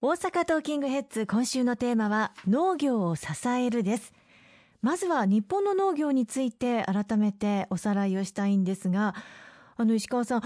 大阪トーキングヘッズ今週のテーマは農業を支えるです。まずは日本の農業について改めておさらいをしたいんですがあの石川さん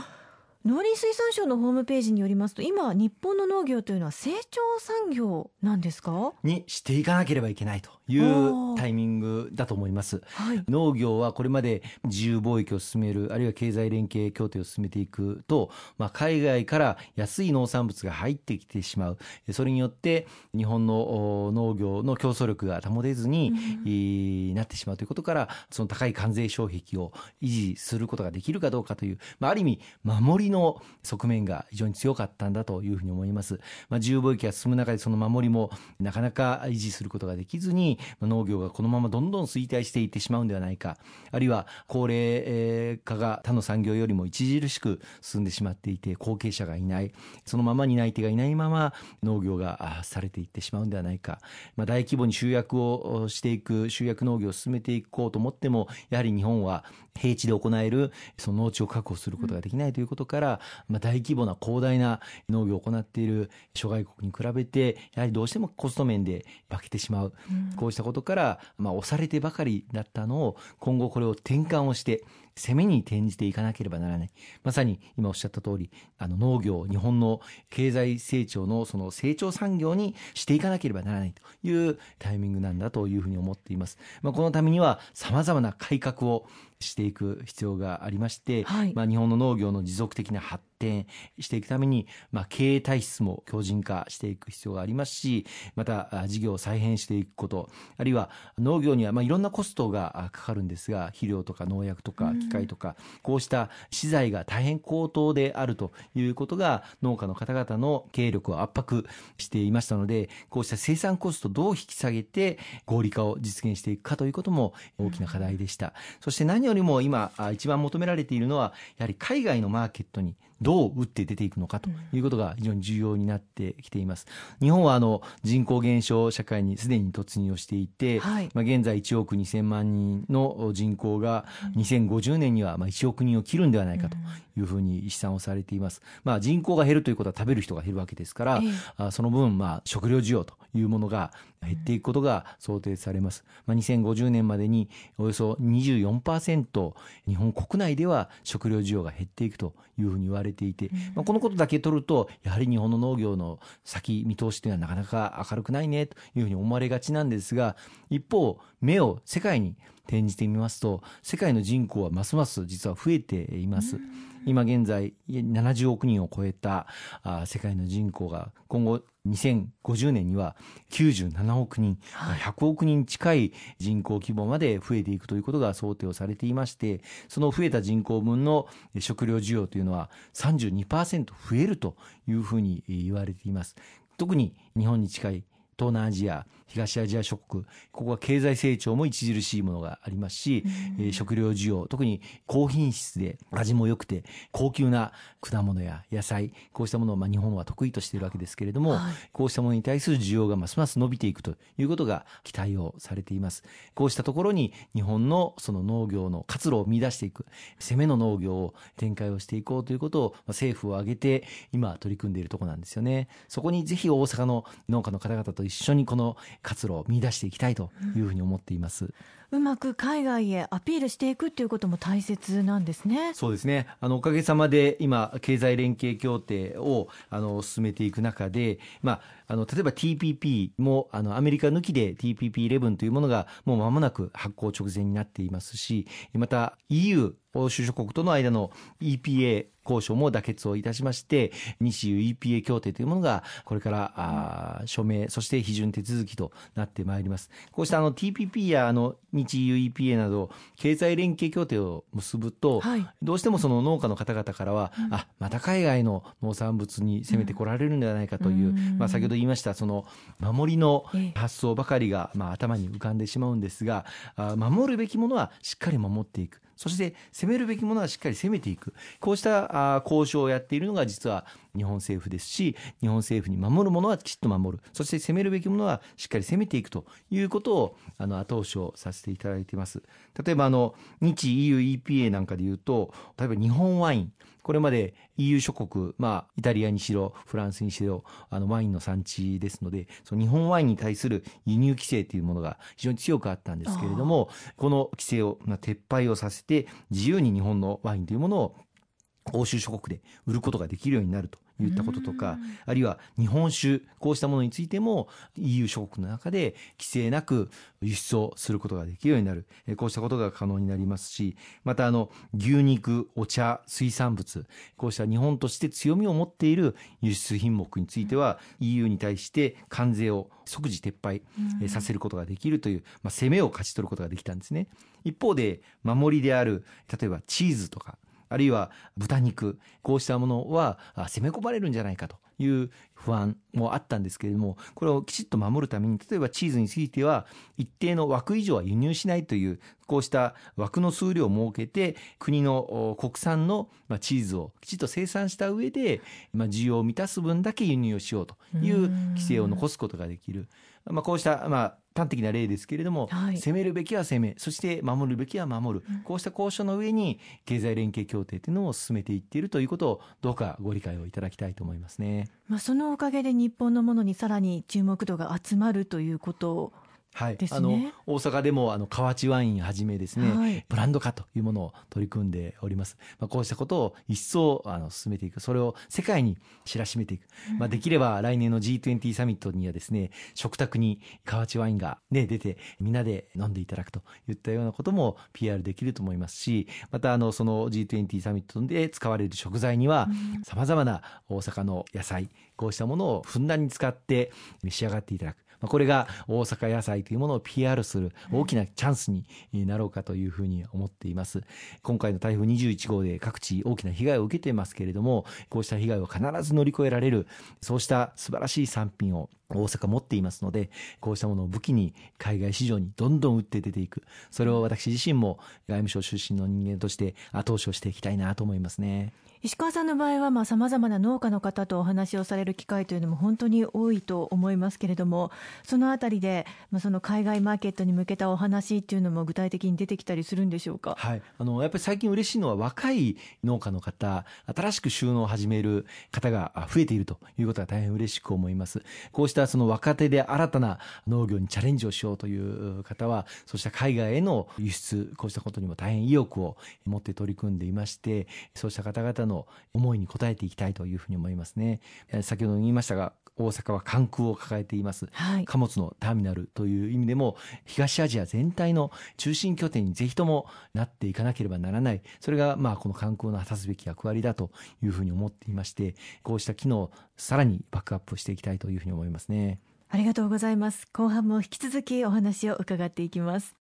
農林水産省のホームページによりますと今日本の農業というのは成長産業なんですか？にしていかなければいけないというタイミングだと思います、はい、農業はこれまで自由貿易を進めるあるいは経済連携協定を進めていくと、まあ、海外から安い農産物が入ってきてしまう。それによって日本の農業の競争力が保てずに、うん、なってしまうということからその高い関税障壁を維持することができるかどうかという、まあ、ある意味守りの側面が非常に強かったんだというふうに思います。まあ、自由貿易が進む中でその守りもなかなか維持することができずに、ま農業がこのままどんどん衰退していってしまうんではないか、あるいは高齢化が他の産業よりも著しく進んでしまっていて、後継者がいない、そのまま担い手がいないまま農業がされていってしまうんではないか、まあ、大規模に集約をしていく、集約農業を進めていこうと思っても、やはり日本は平地で行えるその農地を確保することができないということから、まあ、大規模な広大な農業を行っている諸外国に比べてやはりどうしてもコスト面で負けてしまう、うん、こうしたことから、まあ、押されてばかりだったのを今後これを転換をして攻めに転じていかなければならない。まさに今おっしゃった通り、あの農業、日本の経済成長のその成長産業にしていかなければならないというタイミングなんだというふうに思っています。まあ、このためには様々な改革をしていく必要がありまして、はい、まあ、日本の農業の持続的な発展していくために、まあ、経営体質も強靭化していく必要がありますしまた事業を再編していくことあるいは農業にはまあいろんなコストがかかるんですが肥料とか農薬とか機械とか、こうした資材が大変高騰であるということが農家の方々の経営力を圧迫していましたのでこうした生産コストをどう引き下げて合理化を実現していくかということも大きな課題でした。そして何よりも今一番求められているのはやはり海外のマーケットにどう打って出ていくのかということが非常に重要になってきています。日本はあの人口減少社会にすでに突入をしていて、はい、まあ現在1億2000万人の人口が2050年にはまあ1億人を切るんではないかというふうに試算をされています。まあ人口が減るということは食べる人が減るわけですから、えその分まあ食料需要というものが減っていくことが想定されます。まあ、2050年までにおよそ24%日本国内では食料需要が減っていくというふうに言われていて、まあ、このことだけ取るとやはり日本の農業の先見通しというのはなかなか明るくないねというふうに思われがちなんですが一方目を世界に転じてみますと世界の人口はますます実は増えています。今現在70億人を超えた世界の人口が今後2050年には97億人、100億人近い人口規模まで増えていくということが想定をされていましてその増えた人口分の食料需要というのは32%増えるというふうに言われています。特に日本に近い東南アジア東アジア諸国ここは経済成長も著しいものがありますし、うん、食料需要特に高品質で味も良くて高級な果物や野菜こうしたものをまあ日本は得意としているわけですけれども、はい、こうしたものに対する需要がますます伸びていくということが期待をされています。こうしたところに日本のその農業の活路を見出していく攻めの農業を展開をしていこうということを政府を挙げて今取り組んでいるところなんですよね。そこにぜひ大阪の農家の方々と一緒にこの活路を見出していきたいというふうに思っています。うまく海外へアピールしていくっていうことも大切なんですね。そうですね。あのおかげさまで今経済連携協定をあの進めていく中で、まああの例えば TPP もあのアメリカ抜きで TPP11 というものがもう間もなく発行直前になっていますし、また EU 欧州諸国との間の EPA 交渉も妥結をいたしまして、日 EPA 協定というものが、これから、あ署名、そして批准手続きとなってまいります。こうしたあの TPP やあの日 EU EPA など、経済連携協定を結ぶと、はい、どうしてもその農家の方々からは、うん、あ、また海外の農産物に攻めてこられるんではないかという、うん、まあ先ほど言いました、その守りの発想ばかりが、まあ頭に浮かんでしまうんですが、あ守るべきものはしっかり守っていく。そして攻めるべきものはしっかり攻めていく。こうした交渉をやっているのが実は日本政府ですし日本政府に守るものはきちっと守る。そして攻めるべきものはしっかり攻めていくということをあの後押しをさせていただいています。例えばあの日 EU EPA なんかでいうと例えば日本ワイン。これまで EU 諸国、まあ、イタリアにしろ、フランスにしろ、あの、ワインの産地ですので、その日本ワインに対する輸入規制というものが非常に強くあったんですけれども、この規制を、まあ、撤廃をさせて、自由に日本のワインというものを欧州諸国で売ることができるようになるといったこととか、あるいは日本酒、こうしたものについても EU 諸国の中で規制なく輸出をすることができるようになる。こうしたことが可能になりますし、またあの、牛肉、お茶、水産物、こうした日本として強みを持っている輸出品目については EU に対して関税を即時撤廃させることができるという、まあ、攻めを勝ち取ることができたんですね。一方で、守りである、例えばチーズとか、あるいは豚肉、こうしたものは攻め込まれるんじゃないかという不安もあったんですけれども、これをきちっと守るために、例えばチーズについては、一定の枠以上は輸入しないという、こうした枠の数量を設けて、国の国産のチーズをきちっと生産した上で、まあ、需要を満たす分だけ輸入をしようという規制を残すことができる。まあ、こうした、まあ、端的な例ですけれども、はい、攻めるべきは攻め、そして守るべきは守る、うん、こうした交渉の上に経済連携協定というのを進めていっているということをどうかご理解をいただきたいと思いますね。まあそのおかげで日本のものにさらに注目度が集まるということはい、あの大阪でもあの河内ワインはじめですね、はい、ブランド化というものを取り組んでおります。まあ、こうしたことを一層あの進めていく、それを世界に知らしめていく。まあ、できれば来年の G20 サミットにはですね、食卓に河内ワインがね出てみんなで飲んでいただくといったようなことも PR できると思いますし、またあのその G20 サミットで使われる食材にはさまざまな大阪の野菜、こうしたものをふんだんに使って召し上がっていただく。これが大阪野菜というものを PR する大きなチャンスになろうかというふうに思っています。今回の台風21号で各地大きな被害を受けていますけれども、こうした被害を必ず乗り越えられる、そうした素晴らしい産品を大阪持っていますので、こうしたものを武器に海外市場にどんどん打って出ていく。それを私自身も外務省出身の人間として後押しをしていきたいなと思いますね。石川さんの場合は、まあ、様々な農家の方とお話をされる機会というのも本当に多いと思いますけれども、そのあたりで、まあ、その海外マーケットに向けたお話っていうのも具体的に出てきたりするんでしょうか？はい。あの、やっぱり最近嬉しいのは若い農家の方、新しく収納を始める方が増えているということが大変嬉しく思います。こうしたその若手で新たな農業にチャレンジをしようという方は、そうした海外への輸出、こうしたことにも大変意欲を持って取り組んでいまして、そうした方々のの思いに応えていきたいというふうに思いますね。先ほど言いましたが、大阪は関空を抱えています、はい、貨物のターミナルという意味でも東アジア全体の中心拠点にぜひともなっていかなければならない。それがまあこの関空の果たすべき役割だというふうに思っていましてこうした機能をさらにバックアップしていきたいというふうに思いますね。ありがとうございます。後半も引き続きお話を伺っていきます